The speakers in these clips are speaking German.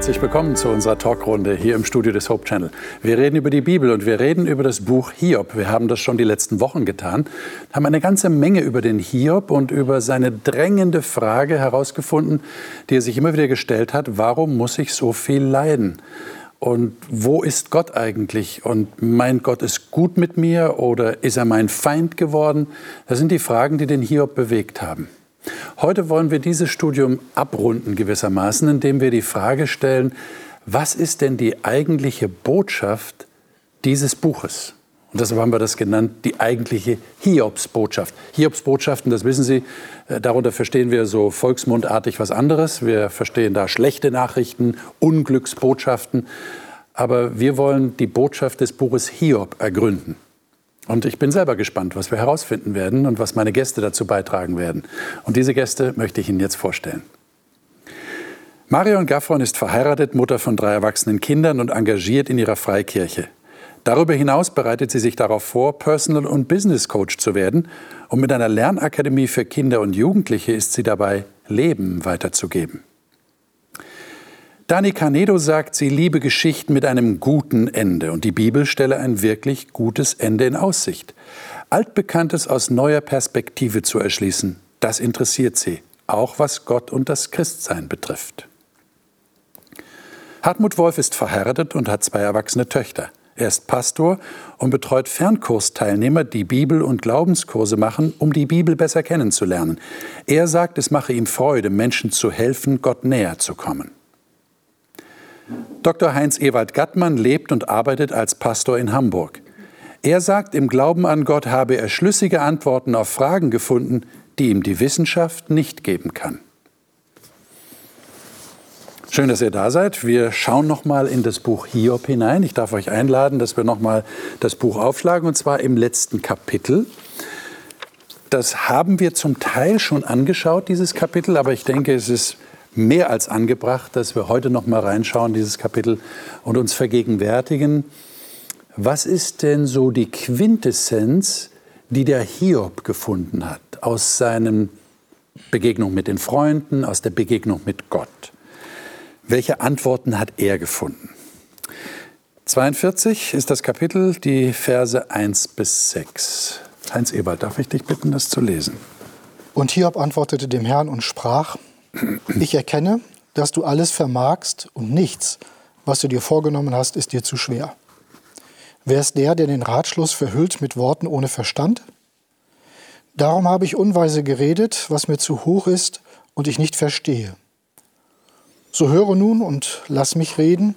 Herzlich willkommen zu unserer Talkrunde hier im Studio des Hope Channel. Wir reden über die Bibel und wir reden über das Buch Hiob. Wir haben das schon die letzten Wochen getan, haben eine ganze Menge über den Hiob und über seine drängende Frage herausgefunden, die er sich immer wieder gestellt hat, warum muss ich so viel leiden? Und wo ist Gott eigentlich? Und meint Gott ist gut mit mir oder ist er mein Feind geworden? Das sind die Fragen, die den Hiob bewegt haben. Heute wollen wir dieses Studium abrunden gewissermaßen, indem wir die Frage stellen, was ist denn die eigentliche Botschaft dieses Buches? Und deshalb haben wir das genannt, die eigentliche Hiobsbotschaft. Hiobsbotschaften, das wissen Sie, äh, darunter verstehen wir so volksmundartig was anderes. Wir verstehen da schlechte Nachrichten, Unglücksbotschaften. Aber wir wollen die Botschaft des Buches Hiob ergründen. Und ich bin selber gespannt, was wir herausfinden werden und was meine Gäste dazu beitragen werden. Und diese Gäste möchte ich Ihnen jetzt vorstellen. Marion Gaffron ist verheiratet, Mutter von drei erwachsenen Kindern und engagiert in ihrer Freikirche. Darüber hinaus bereitet sie sich darauf vor, Personal- und Business Coach zu werden. Und mit einer Lernakademie für Kinder und Jugendliche ist sie dabei, Leben weiterzugeben. Dani Canedo sagt, sie liebe Geschichten mit einem guten Ende und die Bibel stelle ein wirklich gutes Ende in Aussicht. Altbekanntes aus neuer Perspektive zu erschließen, das interessiert sie, auch was Gott und das Christsein betrifft. Hartmut Wolf ist verheiratet und hat zwei erwachsene Töchter. Er ist Pastor und betreut Fernkursteilnehmer, die Bibel- und Glaubenskurse machen, um die Bibel besser kennenzulernen. Er sagt, es mache ihm Freude, Menschen zu helfen, Gott näher zu kommen. Dr. Heinz Ewald Gattmann lebt und arbeitet als Pastor in Hamburg. Er sagt, im Glauben an Gott habe er schlüssige Antworten auf Fragen gefunden, die ihm die Wissenschaft nicht geben kann. Schön, dass ihr da seid. Wir schauen noch mal in das Buch Hiob hinein. Ich darf euch einladen, dass wir noch mal das Buch aufschlagen und zwar im letzten Kapitel. Das haben wir zum Teil schon angeschaut, dieses Kapitel, aber ich denke, es ist mehr als angebracht, dass wir heute noch mal reinschauen, dieses Kapitel, und uns vergegenwärtigen, was ist denn so die Quintessenz, die der Hiob gefunden hat aus seinen Begegnung mit den Freunden, aus der Begegnung mit Gott? Welche Antworten hat er gefunden? 42 ist das Kapitel, die Verse 1 bis 6. Heinz Ebert, darf ich dich bitten, das zu lesen? Und Hiob antwortete dem Herrn und sprach, ich erkenne, dass du alles vermagst und nichts, was du dir vorgenommen hast, ist dir zu schwer. Wer ist der, der den Ratschluss verhüllt mit Worten ohne Verstand? Darum habe ich unweise geredet, was mir zu hoch ist und ich nicht verstehe. So höre nun und lass mich reden,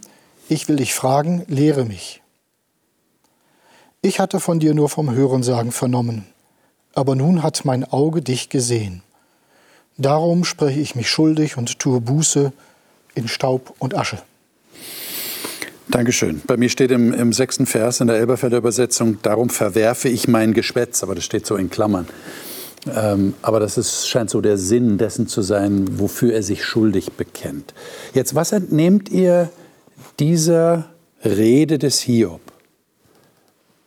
ich will dich fragen, lehre mich. Ich hatte von dir nur vom Hörensagen vernommen, aber nun hat mein Auge dich gesehen. Darum spreche ich mich schuldig und tue Buße in Staub und Asche. Dankeschön. Bei mir steht im, im sechsten Vers in der Elberfelder Übersetzung, darum verwerfe ich mein Geschwätz, aber das steht so in Klammern. Ähm, aber das ist, scheint so der Sinn dessen zu sein, wofür er sich schuldig bekennt. Jetzt, was entnehmt ihr dieser Rede des Hiob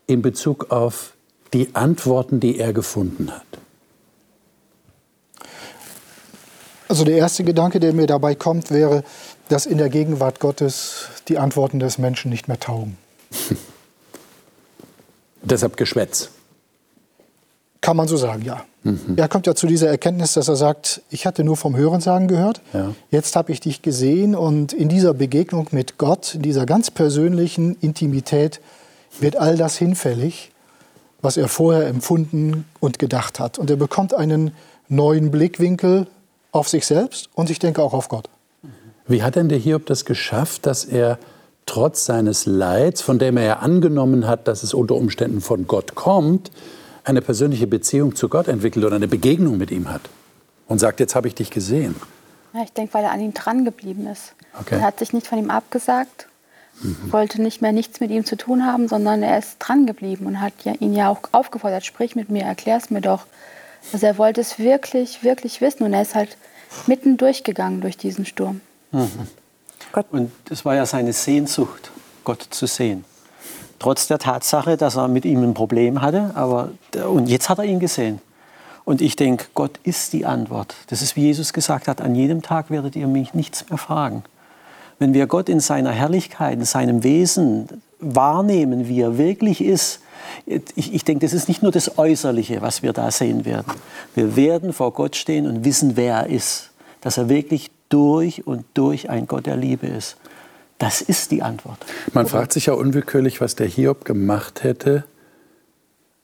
in Bezug auf die Antworten, die er gefunden hat? Also der erste Gedanke, der mir dabei kommt, wäre, dass in der Gegenwart Gottes die Antworten des Menschen nicht mehr taugen. Deshalb Geschwätz. Kann man so sagen, ja. Mhm. Er kommt ja zu dieser Erkenntnis, dass er sagt, ich hatte nur vom Hörensagen gehört, ja. jetzt habe ich dich gesehen und in dieser Begegnung mit Gott, in dieser ganz persönlichen Intimität wird all das hinfällig, was er vorher empfunden und gedacht hat. Und er bekommt einen neuen Blickwinkel auf sich selbst und ich denke auch auf Gott. Wie hat denn der Hiob das geschafft, dass er trotz seines Leids, von dem er ja angenommen hat, dass es unter Umständen von Gott kommt, eine persönliche Beziehung zu Gott entwickelt oder eine Begegnung mit ihm hat und sagt, jetzt habe ich dich gesehen? Ja, ich denke, weil er an ihm dran geblieben ist. Okay. Er hat sich nicht von ihm abgesagt, mhm. wollte nicht mehr nichts mit ihm zu tun haben, sondern er ist dran geblieben und hat ihn ja auch aufgefordert, sprich mit mir, erklär es mir doch. Also er wollte es wirklich, wirklich wissen und er ist halt mitten durchgegangen durch diesen Sturm. Mhm. Und es war ja seine Sehnsucht, Gott zu sehen. Trotz der Tatsache, dass er mit ihm ein Problem hatte, aber und jetzt hat er ihn gesehen. Und ich denke, Gott ist die Antwort. Das ist, wie Jesus gesagt hat, an jedem Tag werdet ihr mich nichts mehr fragen. Wenn wir Gott in seiner Herrlichkeit, in seinem Wesen wahrnehmen, wie er wirklich ist, ich, ich denke, das ist nicht nur das Äußerliche, was wir da sehen werden. Wir werden vor Gott stehen und wissen, wer er ist. Dass er wirklich durch und durch ein Gott der Liebe ist. Das ist die Antwort. Man fragt sich ja unwillkürlich, was der Hiob gemacht hätte,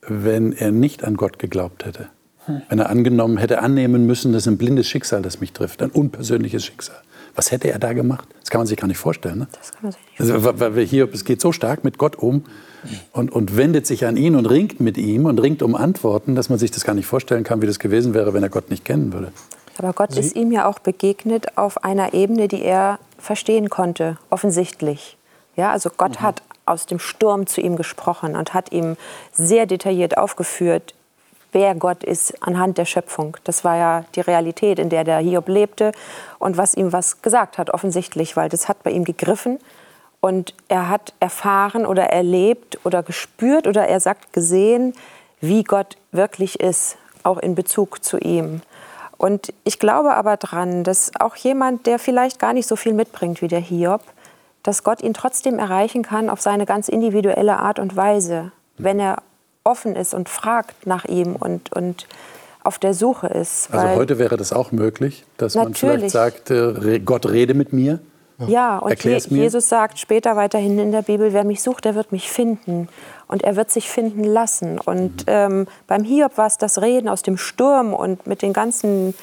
wenn er nicht an Gott geglaubt hätte. Wenn er angenommen hätte, annehmen müssen, das ist ein blindes Schicksal, das mich trifft, ein unpersönliches Schicksal. Was hätte er da gemacht? Das kann man sich gar nicht vorstellen. Ne? Das kann man sich nicht vorstellen. Also, weil Hiob, es geht so stark mit Gott um und, und wendet sich an ihn und ringt mit ihm und ringt um Antworten, dass man sich das gar nicht vorstellen kann, wie das gewesen wäre, wenn er Gott nicht kennen würde. Aber Gott Sie? ist ihm ja auch begegnet auf einer Ebene, die er verstehen konnte, offensichtlich. Ja, also Gott mhm. hat aus dem Sturm zu ihm gesprochen und hat ihm sehr detailliert aufgeführt, wer Gott ist anhand der Schöpfung. Das war ja die Realität, in der der Hiob lebte und was ihm was gesagt hat, offensichtlich, weil das hat bei ihm gegriffen und er hat erfahren oder erlebt oder gespürt oder er sagt gesehen, wie Gott wirklich ist, auch in Bezug zu ihm. Und ich glaube aber dran, dass auch jemand, der vielleicht gar nicht so viel mitbringt wie der Hiob, dass Gott ihn trotzdem erreichen kann auf seine ganz individuelle Art und Weise, wenn er offen ist und fragt nach ihm und, und auf der Suche ist. Also heute wäre das auch möglich, dass man vielleicht sagt, äh, Gott rede mit mir? Ja, und Je Jesus sagt später weiterhin in der Bibel, wer mich sucht, der wird mich finden. Und er wird sich finden lassen. Und mhm. ähm, beim Hiob war es das Reden aus dem Sturm und mit den ganzen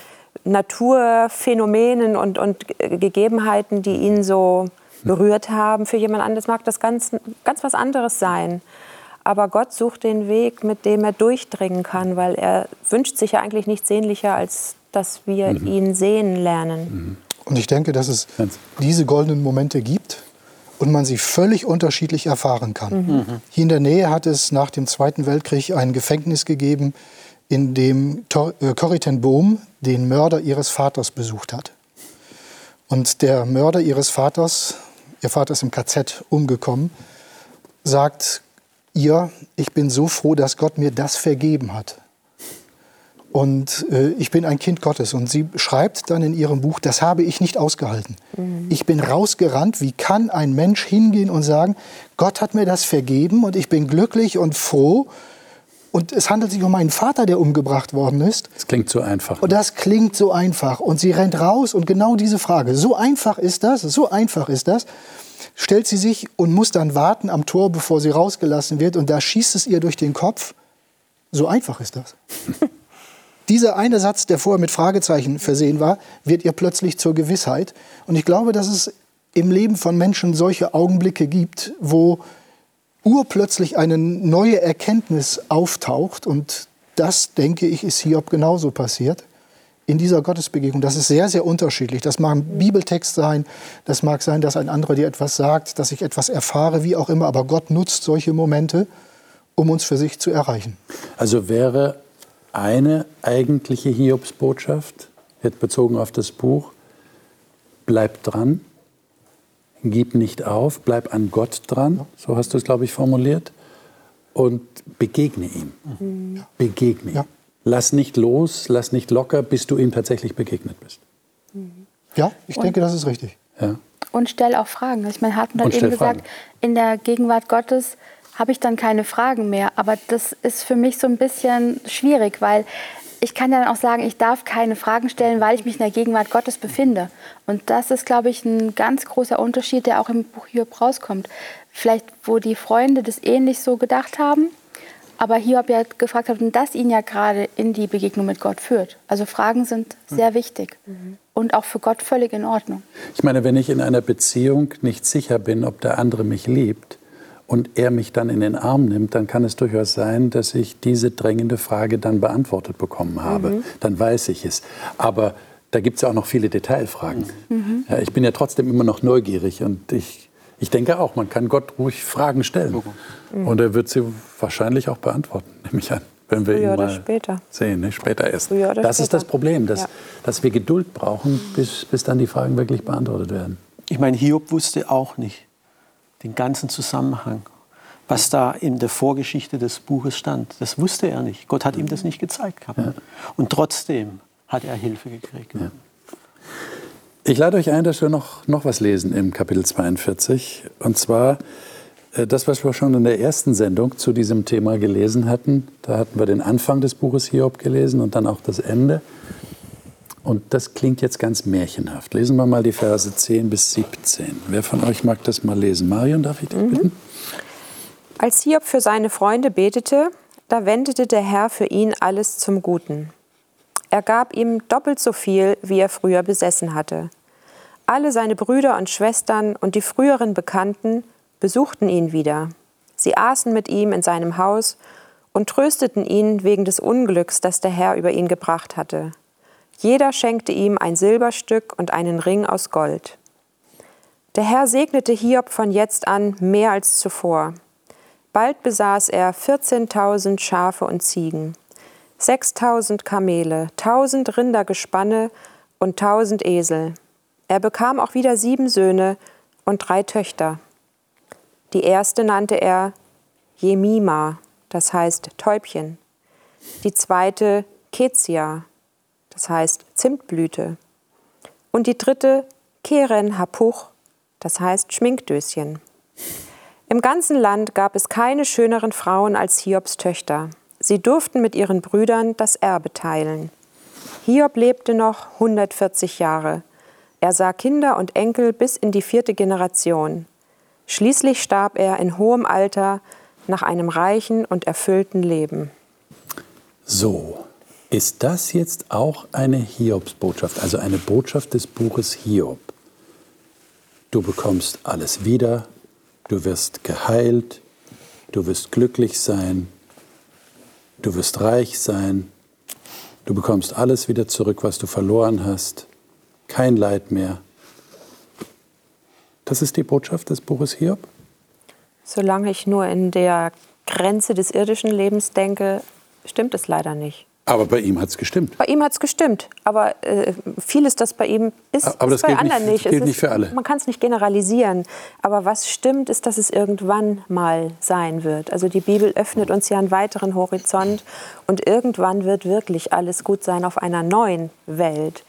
Naturphänomenen und, und Gegebenheiten, die ihn so berührt haben. Für jemand anderes mag das ganz, ganz was anderes sein. Aber Gott sucht den Weg, mit dem er durchdringen kann, weil er wünscht sich ja eigentlich nichts sehnlicher, als dass wir mhm. ihn sehen lernen. Mhm. Und ich denke, dass es diese goldenen Momente gibt und man sie völlig unterschiedlich erfahren kann. Mhm. Hier in der Nähe hat es nach dem Zweiten Weltkrieg ein Gefängnis gegeben, in dem äh, Corrie ten Boom den Mörder ihres Vaters besucht hat. Und der Mörder ihres Vaters, ihr Vater ist im KZ umgekommen, sagt ihr, ich bin so froh, dass Gott mir das vergeben hat. Und äh, ich bin ein Kind Gottes. Und sie schreibt dann in ihrem Buch, das habe ich nicht ausgehalten. Mhm. Ich bin rausgerannt. Wie kann ein Mensch hingehen und sagen, Gott hat mir das vergeben und ich bin glücklich und froh. Und es handelt sich um meinen Vater, der umgebracht worden ist. Das klingt so einfach. Ne? Und das klingt so einfach. Und sie rennt raus und genau diese Frage, so einfach ist das, so einfach ist das, stellt sie sich und muss dann warten am Tor, bevor sie rausgelassen wird. Und da schießt es ihr durch den Kopf. So einfach ist das. Dieser eine Satz, der vorher mit Fragezeichen versehen war, wird ihr plötzlich zur Gewissheit. Und ich glaube, dass es im Leben von Menschen solche Augenblicke gibt, wo urplötzlich eine neue Erkenntnis auftaucht. Und das, denke ich, ist Hiob genauso passiert in dieser Gottesbegegnung. Das ist sehr, sehr unterschiedlich. Das mag ein Bibeltext sein, das mag sein, dass ein anderer dir etwas sagt, dass ich etwas erfahre, wie auch immer. Aber Gott nutzt solche Momente, um uns für sich zu erreichen. Also wäre eine eigentliche Hiobsbotschaft, jetzt bezogen auf das Buch, bleib dran, gib nicht auf, bleib an Gott dran, so hast du es, glaube ich, formuliert, und begegne ihm. Mhm. Begegne ihm. Lass nicht los, lass nicht locker, bis du ihm tatsächlich begegnet bist. Ja, ich und, denke, das ist richtig. Ja. Und stell auch Fragen. Ich meine, Hartmut hat eben gesagt, in der Gegenwart Gottes habe ich dann keine Fragen mehr. Aber das ist für mich so ein bisschen schwierig, weil ich kann dann auch sagen, ich darf keine Fragen stellen, weil ich mich in der Gegenwart Gottes befinde. Und das ist, glaube ich, ein ganz großer Unterschied, der auch im Buch Hiob rauskommt. Vielleicht, wo die Freunde das ähnlich so gedacht haben, aber Hiob ja gefragt hat und das ihn ja gerade in die Begegnung mit Gott führt. Also Fragen sind sehr wichtig mhm. und auch für Gott völlig in Ordnung. Ich meine, wenn ich in einer Beziehung nicht sicher bin, ob der andere mich liebt, und er mich dann in den Arm nimmt, dann kann es durchaus sein, dass ich diese drängende Frage dann beantwortet bekommen habe. Mhm. Dann weiß ich es. Aber da gibt es ja auch noch viele Detailfragen. Mhm. Ja, ich bin ja trotzdem immer noch neugierig und ich, ich denke auch, man kann Gott ruhig Fragen stellen. Mhm. Und er wird sie wahrscheinlich auch beantworten, nehme ich an. wenn wir Früher ihn mal später. sehen. Ne? Später erst. Das später. ist das Problem, dass, Ja. dass wir Geduld brauchen, bis, bis dann die Fragen wirklich beantwortet werden. Ich meine, Hiob wusste auch nicht den ganzen Zusammenhang, was da in der Vorgeschichte des Buches stand. Das wusste er nicht. Gott hat ihm das nicht gezeigt gehabt. Und trotzdem hat er Hilfe gekriegt. Ich lade euch ein, dass wir noch, noch was lesen im Kapitel 42. Und zwar äh, das, was wir schon in der ersten Sendung zu diesem Thema gelesen hatten. Da hatten wir den Anfang des Buches Hiob gelesen und dann auch das Ende. Und das klingt jetzt ganz märchenhaft. Lesen wir mal die Verse 10 bis 17. Wer von euch mag das mal lesen? Marion, darf ich dich bitten? Als Hiob für seine Freunde betete, da wendete der Herr für ihn alles zum Guten. Er gab ihm doppelt so viel, wie er früher besessen hatte. Alle seine Brüder und Schwestern und die früheren Bekannten besuchten ihn wieder. Sie aßen mit ihm in seinem Haus und trösteten ihn wegen des Unglücks, das der Herr über ihn gebracht hatte. Jeder schenkte ihm ein Silberstück und einen Ring aus Gold. Der Herr segnete Hiob von jetzt an mehr als zuvor. Bald besaß er 14.000 Schafe und Ziegen, 6.000 Kamele, 1.000 Rindergespanne und 1.000 Esel. Er bekam auch wieder sieben Söhne und drei Töchter. Die erste nannte er Jemima, das heißt Täubchen. Die zweite Kezia, das heißt Zimtblüte. Und die dritte Keren Hapuch, das heißt Schminkdöschen. Im ganzen Land gab es keine schöneren Frauen als Hiobs Töchter. Sie durften mit ihren Brüdern das Erbe teilen. Hiob lebte noch 140 Jahre. Er sah Kinder und Enkel bis in die vierte Generation. Schließlich starb er in hohem Alter nach einem reichen und erfüllten Leben. So, ist das jetzt auch eine Hiobsbotschaft, also eine Botschaft des Buches Hiob? Du bekommst alles wieder, du wirst geheilt, du wirst glücklich sein, du wirst reich sein, du bekommst alles wieder zurück, was du verloren hast, kein Leid mehr. Das ist die Botschaft des Buches Hiob? Solange ich nur in der Grenze des irdischen Lebens denke, stimmt es leider nicht. Aber bei ihm hat es gestimmt. Bei ihm hat es gestimmt, aber äh, vieles, das bei ihm ist, Aber ist das bei gilt anderen nicht- nicht. gilt Es nicht für alle. Man kann es nicht generalisieren. Aber was stimmt, ist, dass es irgendwann mal sein wird. Also die Bibel öffnet uns ja einen weiteren Horizont und irgendwann wird wirklich alles gut sein auf einer neuen Welt,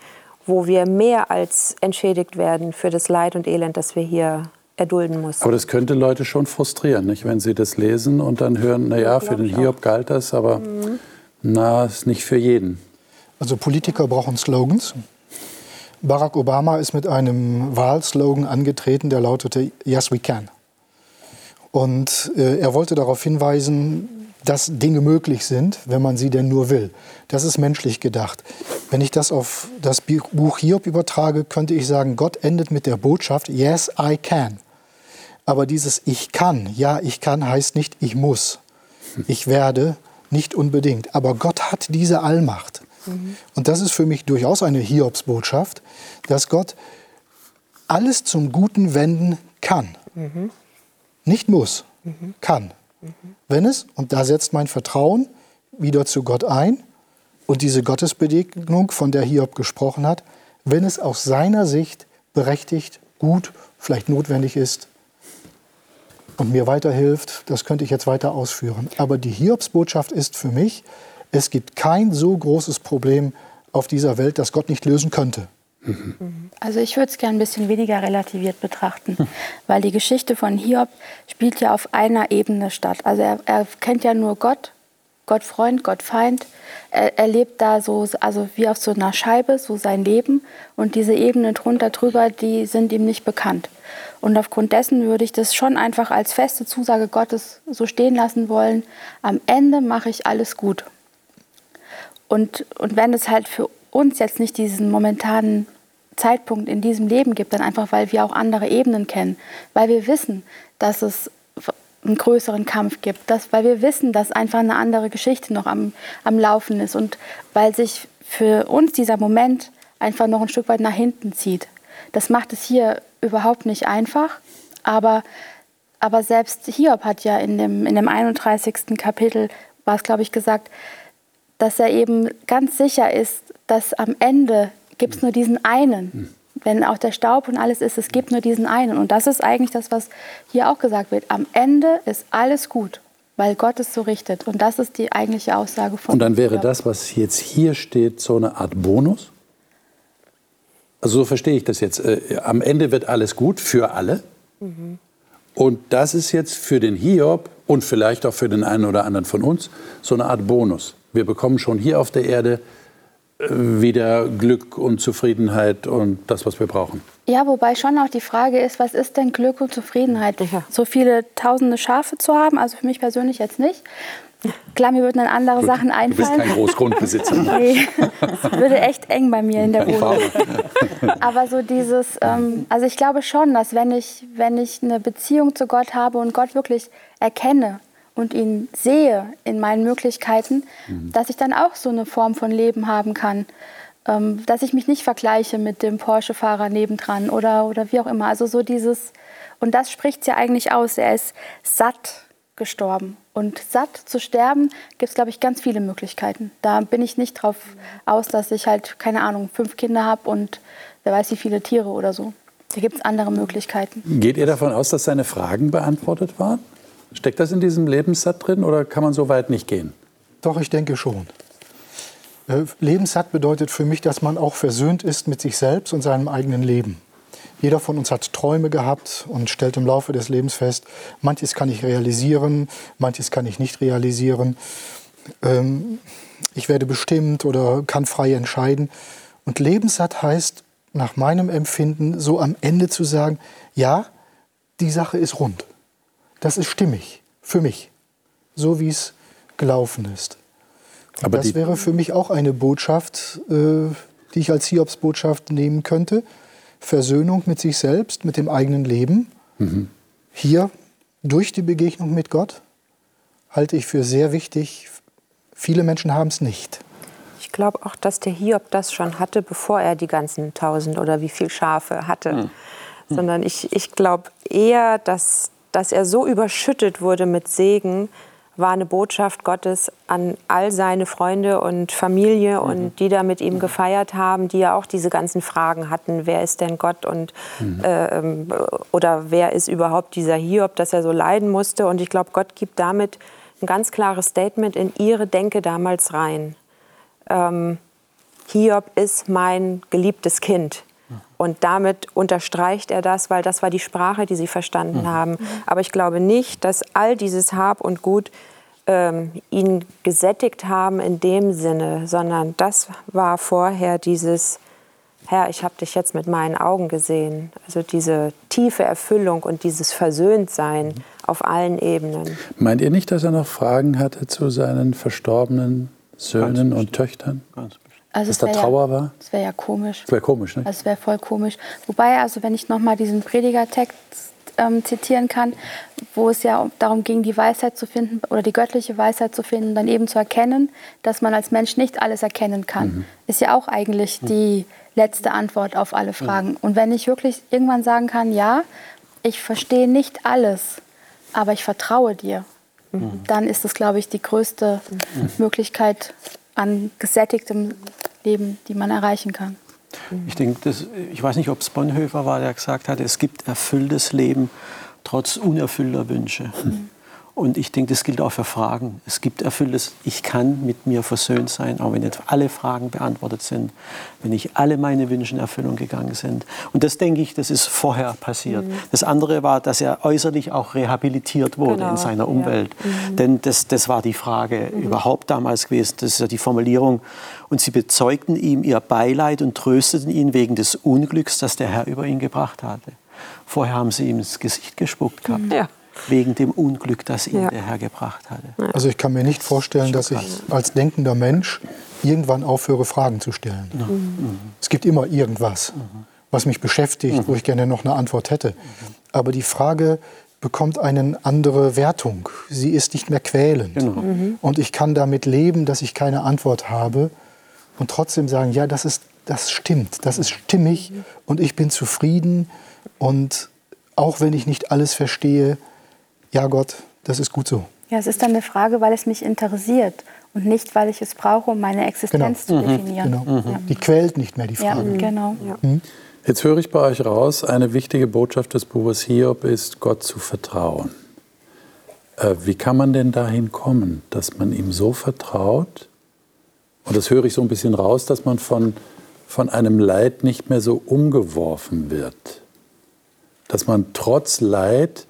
wo wir mehr als entschädigt werden für das Leid und Elend, das wir hier erdulden mussten. Aber das könnte Leute schon frustrieren, nicht? wenn sie das lesen und dann hören, naja, für den Hiob galt das, aber na, ist nicht für jeden. Also Politiker brauchen Slogans. Barack Obama ist mit einem Wahlslogan angetreten, der lautete Yes, we can. Und äh, er wollte darauf hinweisen, dass Dinge möglich sind, wenn man sie denn nur will. Das ist menschlich gedacht. Wenn ich das auf das Buch Hiob übertrage, könnte ich sagen, Gott endet mit der Botschaft Yes, I can. Aber dieses Ich kann, ja, ich kann heißt nicht ich muss. Ich werde nicht unbedingt. Aber Gott hat diese Allmacht. Und das ist für mich durchaus eine Hiobsbotschaft, dass Gott alles zum Guten wenden kann. Nicht muss, kann. Wenn es, und da setzt mein Vertrauen wieder zu Gott ein und diese Gottesbegegnung, von der Hiob gesprochen hat, wenn es aus seiner Sicht berechtigt, gut, vielleicht notwendig ist und mir weiterhilft, das könnte ich jetzt weiter ausführen. Aber die Hiobsbotschaft ist für mich, es gibt kein so großes Problem auf dieser Welt, das Gott nicht lösen könnte. Also ich würde es gerne ein bisschen weniger relativiert betrachten, weil die Geschichte von Hiob spielt ja auf einer Ebene statt. Also er, er kennt ja nur Gott, Gott Freund, Gott Feind. Er, er lebt da so, also wie auf so einer Scheibe, so sein Leben. Und diese Ebenen drunter, drüber, die sind ihm nicht bekannt. Und aufgrund dessen würde ich das schon einfach als feste Zusage Gottes so stehen lassen wollen. Am Ende mache ich alles gut. Und, und wenn es halt für uns jetzt nicht diesen momentanen Zeitpunkt in diesem Leben gibt, dann einfach, weil wir auch andere Ebenen kennen, weil wir wissen, dass es einen größeren Kampf gibt, dass, weil wir wissen, dass einfach eine andere Geschichte noch am, am Laufen ist und weil sich für uns dieser Moment einfach noch ein Stück weit nach hinten zieht. Das macht es hier überhaupt nicht einfach, aber, aber selbst Hiob hat ja in dem, in dem 31. Kapitel war es, glaube ich, gesagt, dass er eben ganz sicher ist, dass am Ende gibt es nur diesen einen. Wenn auch der Staub und alles ist, es gibt nur diesen einen. Und das ist eigentlich das, was hier auch gesagt wird. Am Ende ist alles gut, weil Gott es so richtet. Und das ist die eigentliche Aussage von. Und dann wäre das, was jetzt hier steht, so eine Art Bonus? Also so verstehe ich das jetzt. Äh, am Ende wird alles gut für alle. Mhm. Und das ist jetzt für den Hiob und vielleicht auch für den einen oder anderen von uns so eine Art Bonus. Wir bekommen schon hier auf der Erde wieder Glück und Zufriedenheit und das, was wir brauchen. Ja, wobei schon auch die Frage ist, was ist denn Glück und Zufriedenheit? Ja. So viele tausende Schafe zu haben, also für mich persönlich jetzt nicht. Klar, mir würden dann andere Gut, Sachen einfallen. Du bist kein Großgrundbesitzer. nee, es würde echt eng bei mir in der Wohnung. Aber so dieses, ähm, also ich glaube schon, dass wenn ich, wenn ich eine Beziehung zu Gott habe und Gott wirklich erkenne und ihn sehe in meinen Möglichkeiten, mhm. dass ich dann auch so eine Form von Leben haben kann. Ähm, dass ich mich nicht vergleiche mit dem Porsche-Fahrer nebendran oder, oder wie auch immer. Also so dieses, und das spricht es ja eigentlich aus. Er ist satt gestorben. Und satt zu sterben gibt es, glaube ich, ganz viele Möglichkeiten. Da bin ich nicht drauf aus, dass ich halt, keine Ahnung, fünf Kinder habe und wer weiß wie viele Tiere oder so. Da gibt es andere Möglichkeiten. Geht ihr davon aus, dass seine Fragen beantwortet waren? Steckt das in diesem Lebenssatt drin oder kann man so weit nicht gehen? Doch, ich denke schon. Äh, Lebenssatt bedeutet für mich, dass man auch versöhnt ist mit sich selbst und seinem eigenen Leben. Jeder von uns hat Träume gehabt und stellt im Laufe des Lebens fest, manches kann ich realisieren, manches kann ich nicht realisieren. Ähm, ich werde bestimmt oder kann frei entscheiden. Und lebenssatt heißt nach meinem Empfinden so am Ende zu sagen, ja, die Sache ist rund. Das ist stimmig für mich, so wie es gelaufen ist. Aber das wäre für mich auch eine Botschaft, äh, die ich als Hiobs-Botschaft nehmen könnte. Versöhnung mit sich selbst, mit dem eigenen Leben. Mhm. Hier durch die Begegnung mit Gott halte ich für sehr wichtig. Viele Menschen haben es nicht. Ich glaube auch, dass der Hiob das schon hatte, bevor er die ganzen tausend oder wie viel Schafe hatte. Mhm. Sondern ich, ich glaube eher, dass, dass er so überschüttet wurde mit Segen, war eine Botschaft Gottes an all seine Freunde und Familie mhm. und die da mit ihm gefeiert haben, die ja auch diese ganzen Fragen hatten, wer ist denn Gott und mhm. äh, oder wer ist überhaupt dieser Hiob, dass er so leiden musste. Und ich glaube, Gott gibt damit ein ganz klares Statement in ihre Denke damals rein. Ähm, Hiob ist mein geliebtes Kind. Und damit unterstreicht er das, weil das war die Sprache, die sie verstanden mhm. haben. Aber ich glaube nicht, dass all dieses Hab und Gut ähm, ihn gesättigt haben in dem Sinne, sondern das war vorher dieses, Herr, ich habe dich jetzt mit meinen Augen gesehen. Also diese tiefe Erfüllung und dieses Versöhntsein auf allen Ebenen. Meint ihr nicht, dass er noch Fragen hatte zu seinen verstorbenen Söhnen und Töchtern? Ganz also dass da Trauer ja, war? Das wäre ja komisch. Das wäre komisch, ne? Also es wäre voll komisch. Wobei, also wenn ich nochmal diesen Predigertext ähm, zitieren kann, wo es ja darum ging, die Weisheit zu finden oder die göttliche Weisheit zu finden, dann eben zu erkennen, dass man als Mensch nicht alles erkennen kann, mhm. ist ja auch eigentlich mhm. die letzte Antwort auf alle Fragen. Mhm. Und wenn ich wirklich irgendwann sagen kann, ja, ich verstehe nicht alles, aber ich vertraue dir, mhm. dann ist das, glaube ich, die größte mhm. Möglichkeit an gesättigtem Leben, die man erreichen kann. Ich denke, ich weiß nicht, ob es Bonhoeffer war, der gesagt hat, es gibt erfülltes Leben trotz unerfüllter Wünsche. Mhm. Und ich denke, das gilt auch für Fragen. Es gibt erfülltes, ich kann mit mir versöhnt sein, auch wenn nicht alle Fragen beantwortet sind, wenn nicht alle meine Wünsche in Erfüllung gegangen sind. Und das denke ich, das ist vorher passiert. Mhm. Das andere war, dass er äußerlich auch rehabilitiert wurde genau. in seiner Umwelt. Ja. Mhm. Denn das, das war die Frage mhm. überhaupt damals gewesen. Das ist ja die Formulierung. Und sie bezeugten ihm ihr Beileid und trösteten ihn wegen des Unglücks, das der Herr über ihn gebracht hatte. Vorher haben sie ihm ins Gesicht gespuckt gehabt. Ja wegen dem Unglück, das ihn ja. der Herr gebracht hatte. Also ich kann mir nicht vorstellen, dass ich als denkender Mensch irgendwann aufhöre, Fragen zu stellen. Mhm. Es gibt immer irgendwas, mhm. was mich beschäftigt, mhm. wo ich gerne noch eine Antwort hätte. Aber die Frage bekommt eine andere Wertung. Sie ist nicht mehr quälend. Genau. Mhm. Und ich kann damit leben, dass ich keine Antwort habe und trotzdem sagen, ja, das, ist, das stimmt, das ist stimmig und ich bin zufrieden. Und auch wenn ich nicht alles verstehe, ja Gott, das ist gut so. Ja, es ist dann eine Frage, weil es mich interessiert und nicht, weil ich es brauche, um meine Existenz genau. zu mhm. definieren. Genau. Mhm. Die quält nicht mehr die Frage. Ja, genau. Ja. Mhm. Jetzt höre ich bei euch raus, eine wichtige Botschaft des Buches Hiob ist, Gott zu vertrauen. Äh, wie kann man denn dahin kommen, dass man ihm so vertraut? Und das höre ich so ein bisschen raus, dass man von, von einem Leid nicht mehr so umgeworfen wird. Dass man trotz Leid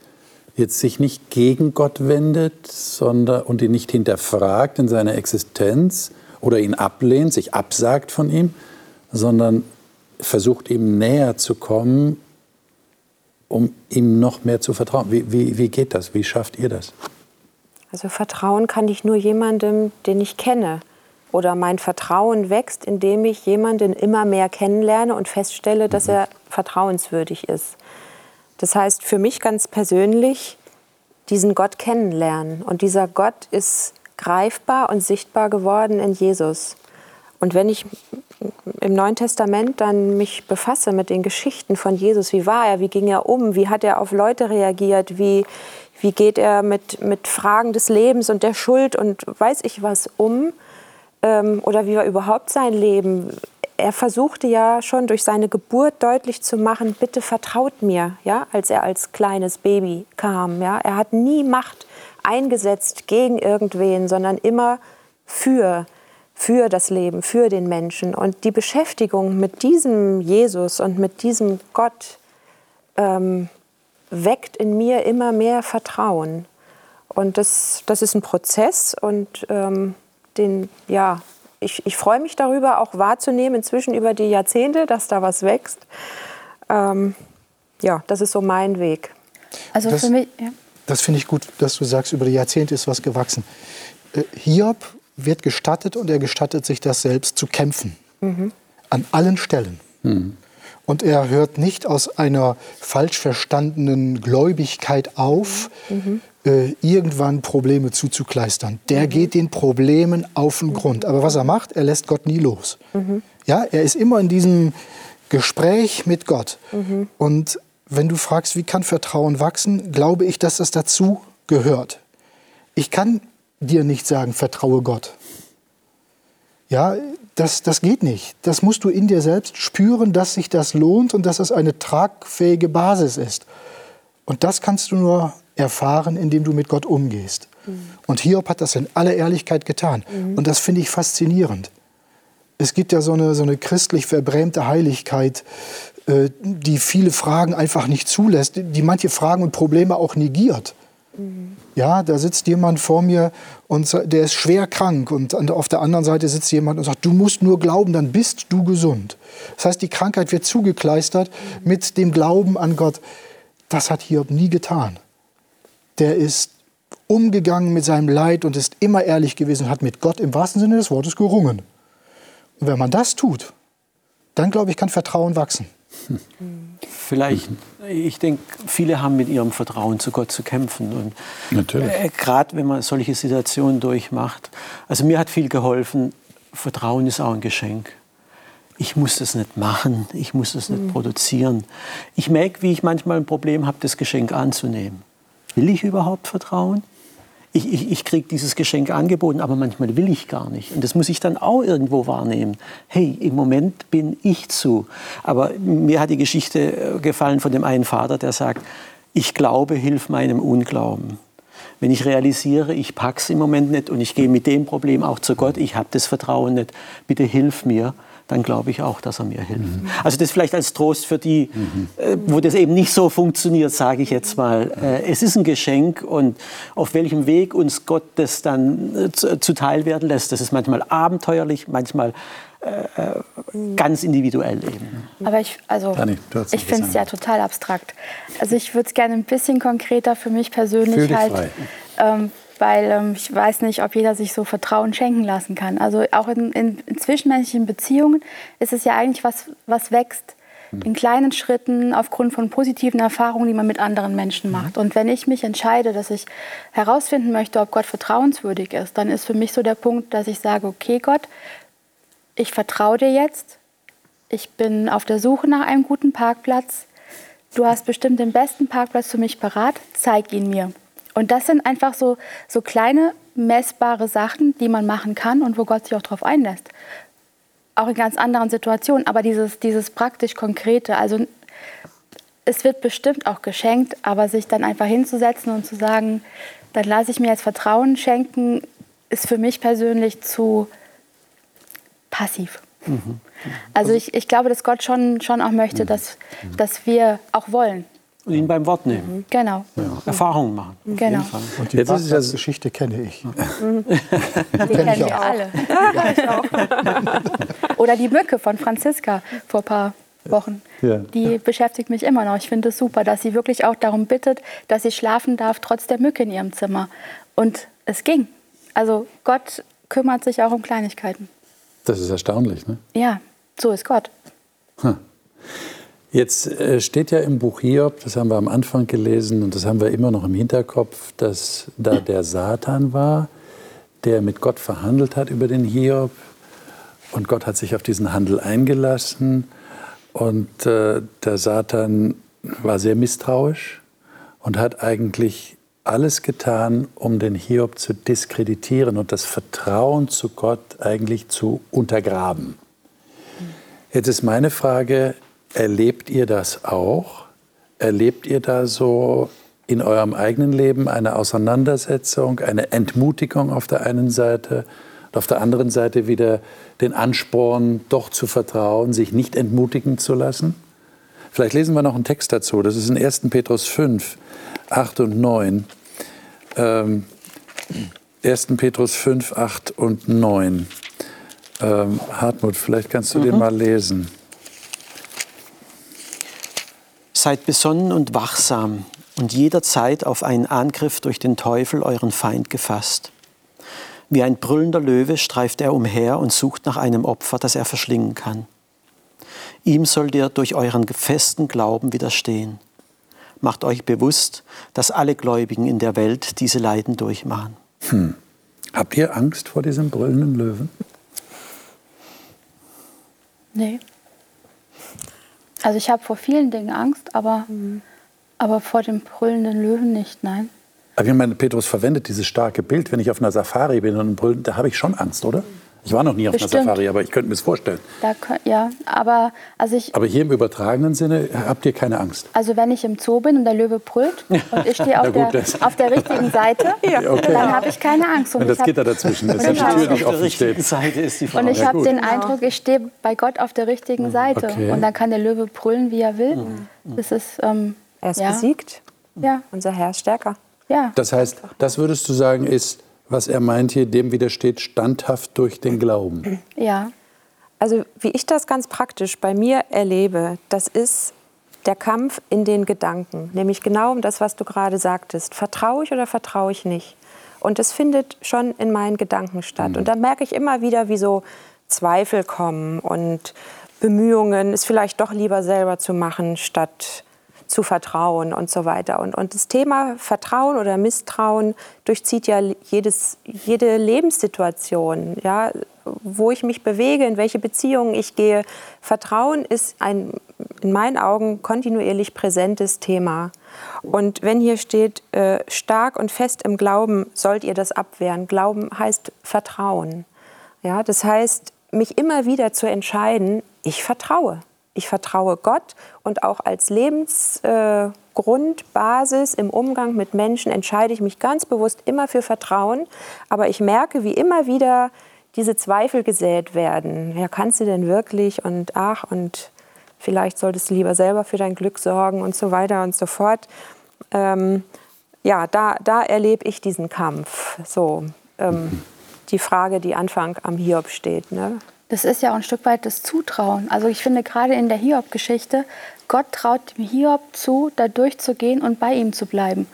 jetzt sich nicht gegen Gott wendet sondern, und ihn nicht hinterfragt in seiner Existenz oder ihn ablehnt, sich absagt von ihm, sondern versucht ihm näher zu kommen, um ihm noch mehr zu vertrauen. Wie, wie, wie geht das? Wie schafft ihr das? Also Vertrauen kann ich nur jemandem, den ich kenne. Oder mein Vertrauen wächst, indem ich jemanden immer mehr kennenlerne und feststelle, dass mhm. er vertrauenswürdig ist. Das heißt für mich ganz persönlich, diesen Gott kennenlernen. Und dieser Gott ist greifbar und sichtbar geworden in Jesus. Und wenn ich im Neuen Testament dann mich befasse mit den Geschichten von Jesus, wie war er, wie ging er um, wie hat er auf Leute reagiert, wie, wie geht er mit, mit Fragen des Lebens und der Schuld und weiß ich was um, ähm, oder wie war überhaupt sein Leben, er versuchte ja schon durch seine Geburt deutlich zu machen, bitte vertraut mir, ja, als er als kleines Baby kam. Ja. Er hat nie Macht eingesetzt gegen irgendwen, sondern immer für, für das Leben, für den Menschen. Und die Beschäftigung mit diesem Jesus und mit diesem Gott ähm, weckt in mir immer mehr Vertrauen. Und das, das ist ein Prozess und ähm, den, ja, ich, ich freue mich darüber, auch wahrzunehmen, inzwischen über die Jahrzehnte, dass da was wächst. Ähm, ja, das ist so mein Weg. Also das, für mich, ja. Das finde ich gut, dass du sagst, über die Jahrzehnte ist was gewachsen. Äh, Hiob wird gestattet und er gestattet sich das selbst zu kämpfen. Mhm. An allen Stellen. Mhm. Und er hört nicht aus einer falsch verstandenen Gläubigkeit auf, mhm äh, irgendwann Probleme zuzukleistern. Der mhm. geht den Problemen auf den Grund. Aber was er macht, er lässt Gott nie los. Mhm. Ja, er ist immer in diesem Gespräch mit Gott. Mhm. Und wenn du fragst, wie kann Vertrauen wachsen, glaube ich, dass das dazu gehört. Ich kann dir nicht sagen, vertraue Gott. Ja, das, das geht nicht. Das musst du in dir selbst spüren, dass sich das lohnt und dass das eine tragfähige Basis ist. Und das kannst du nur erfahren, indem du mit Gott umgehst. Mhm. Und Hiob hat das in aller Ehrlichkeit getan. Mhm. Und das finde ich faszinierend. Es gibt ja so eine, so eine christlich verbrämte Heiligkeit, äh, die viele Fragen einfach nicht zulässt, die manche Fragen und Probleme auch negiert. Mhm. Ja, da sitzt jemand vor mir und der ist schwer krank und auf der anderen Seite sitzt jemand und sagt, du musst nur glauben, dann bist du gesund. Das heißt, die Krankheit wird zugekleistert mhm. mit dem Glauben an Gott. Das hat Hiob nie getan der ist umgegangen mit seinem Leid und ist immer ehrlich gewesen und hat mit Gott im wahrsten Sinne des Wortes gerungen. Und wenn man das tut, dann glaube ich, kann Vertrauen wachsen. Vielleicht, ich denke, viele haben mit ihrem Vertrauen zu Gott zu kämpfen. Und Natürlich. Äh, Gerade wenn man solche Situationen durchmacht. Also mir hat viel geholfen, Vertrauen ist auch ein Geschenk. Ich muss das nicht machen, ich muss das nicht mhm. produzieren. Ich merke, wie ich manchmal ein Problem habe, das Geschenk anzunehmen. Will ich überhaupt vertrauen? Ich, ich, ich kriege dieses Geschenk angeboten, aber manchmal will ich gar nicht. Und das muss ich dann auch irgendwo wahrnehmen. Hey, im Moment bin ich zu. Aber mir hat die Geschichte äh, gefallen von dem einen Vater, der sagt, ich glaube, hilf meinem Unglauben. Wenn ich realisiere, ich pack's im Moment nicht und ich gehe mit dem Problem auch zu Gott, ich habe das Vertrauen nicht, bitte hilf mir, dann glaube ich auch, dass er mir hilft. Mhm. Also das vielleicht als Trost für die, mhm. äh, wo das eben nicht so funktioniert, sage ich jetzt mal. Äh, es ist ein Geschenk und auf welchem Weg uns Gott das dann äh, zuteil werden lässt, das ist manchmal abenteuerlich, manchmal äh, äh, ganz individuell eben. Aber ich, also, ich finde es ja total abstrakt. Also ich würde es gerne ein bisschen konkreter für mich persönlich halt ähm, weil ähm, ich weiß nicht, ob jeder sich so Vertrauen schenken lassen kann. Also auch in, in, in zwischenmenschlichen Beziehungen ist es ja eigentlich was, was wächst hm. in kleinen Schritten aufgrund von positiven Erfahrungen, die man mit anderen Menschen mhm. macht. Und wenn ich mich entscheide, dass ich herausfinden möchte, ob Gott vertrauenswürdig ist, dann ist für mich so der Punkt, dass ich sage, okay Gott, ich vertraue dir jetzt, ich bin auf der Suche nach einem guten Parkplatz, du hast bestimmt den besten Parkplatz für mich parat, zeig ihn mir. Und das sind einfach so, so kleine messbare Sachen, die man machen kann und wo Gott sich auch darauf einlässt. Auch in ganz anderen Situationen, aber dieses, dieses praktisch Konkrete, also es wird bestimmt auch geschenkt, aber sich dann einfach hinzusetzen und zu sagen, dann lasse ich mir jetzt Vertrauen schenken, ist für mich persönlich zu passiv. Mhm. Also ich, ich glaube, dass Gott schon, schon auch möchte, dass, dass wir auch wollen. Und ihn beim Wort nehmen. Mhm. Genau. Ja. Erfahrungen machen. Genau. Und die Jetzt Geschichte kenne ich. die kennen wir alle. Oder die Mücke von Franziska vor ein paar Wochen. Ja. Die beschäftigt mich immer noch. Ich finde es super, dass sie wirklich auch darum bittet, dass sie schlafen darf, trotz der Mücke in ihrem Zimmer. Und es ging. Also Gott kümmert sich auch um Kleinigkeiten. Das ist erstaunlich, ne? Ja, so ist Gott. Hm. Jetzt äh, steht ja im Buch Hiob, das haben wir am Anfang gelesen und das haben wir immer noch im Hinterkopf, dass da der Satan war, der mit Gott verhandelt hat über den Hiob. Und Gott hat sich auf diesen Handel eingelassen. Und äh, der Satan war sehr misstrauisch und hat eigentlich alles getan, um den Hiob zu diskreditieren und das Vertrauen zu Gott eigentlich zu untergraben. Jetzt ist meine Frage, erlebt ihr das auch? Erlebt ihr da so in eurem eigenen Leben eine Auseinandersetzung, eine Entmutigung auf der einen Seite und auf der anderen Seite wieder den Ansporn, doch zu vertrauen, sich nicht entmutigen zu lassen? Vielleicht lesen wir noch einen Text dazu. Das ist in 1. Petrus 5, 8 und 9. Ähm, 1. Petrus 5, 8 und 9. Ähm, Hartmut, vielleicht kannst du mhm. den mal lesen. Seid besonnen und wachsam und jederzeit auf einen Angriff durch den Teufel, euren Feind, gefasst. Wie ein brüllender Löwe streift er umher und sucht nach einem Opfer, das er verschlingen kann. Ihm sollt ihr durch euren festen Glauben widerstehen. Macht euch bewusst, dass alle Gläubigen in der Welt diese Leiden durchmachen. Hm. Habt ihr Angst vor diesem brüllenden Löwen? Nee. Also ich habe vor vielen Dingen Angst, aber, mhm. aber vor dem brüllenden Löwen nicht, nein. Aber ich meine, Petrus verwendet dieses starke Bild, wenn ich auf einer Safari bin und brüllen, da habe ich schon Angst, oder? Ich war noch nie auf Bestimmt. einer Safari, aber ich könnte mir das vorstellen. Da, ja, aber also ich. Aber hier im übertragenen Sinne habt ihr keine Angst. Also wenn ich im Zoo bin und der Löwe brüllt und ich stehe auf, der, auf der richtigen Seite, ja. okay. dann habe ich keine Angst. Und wenn das Gitter dazwischen ist, wenn die Tür nicht offen steht. Seite ist die Frage. Und ich habe den Eindruck, ich stehe bei Gott auf der richtigen mhm. Seite. Okay. Und dann kann der Löwe brüllen, wie er will. Mhm. Das ist, ähm, er ist ja. besiegt. Ja. Unser Herr ist stärker. Ja. Das heißt, das würdest du sagen, ist, was er meint hier, dem widersteht standhaft durch den Glauben. Ja. Also wie ich das ganz praktisch bei mir erlebe, das ist der Kampf in den Gedanken, nämlich genau um das, was du gerade sagtest. Vertraue ich oder vertraue ich nicht? Und es findet schon in meinen Gedanken statt. Mhm. Und da merke ich immer wieder, wie so Zweifel kommen und Bemühungen, es vielleicht doch lieber selber zu machen, statt zu vertrauen und so weiter. Und, und das Thema Vertrauen oder Misstrauen durchzieht ja jedes, jede Lebenssituation, ja, wo ich mich bewege, in welche Beziehungen ich gehe. Vertrauen ist ein in meinen Augen kontinuierlich präsentes Thema. Und wenn hier steht, äh, stark und fest im Glauben sollt ihr das abwehren. Glauben heißt Vertrauen. Ja, das heißt, mich immer wieder zu entscheiden, ich vertraue. Ich vertraue Gott und auch als Lebensgrundbasis äh, im Umgang mit Menschen entscheide ich mich ganz bewusst immer für Vertrauen. Aber ich merke, wie immer wieder diese Zweifel gesät werden. Ja, kannst du denn wirklich? Und ach, und vielleicht solltest du lieber selber für dein Glück sorgen und so weiter und so fort. Ähm, ja, da, da erlebe ich diesen Kampf. So, ähm, die Frage, die Anfang am Hiob steht. Ne? Das ist ja auch ein Stück weit das Zutrauen. Also ich finde gerade in der Hiob-Geschichte, Gott traut dem Hiob zu, da durchzugehen und bei ihm zu bleiben.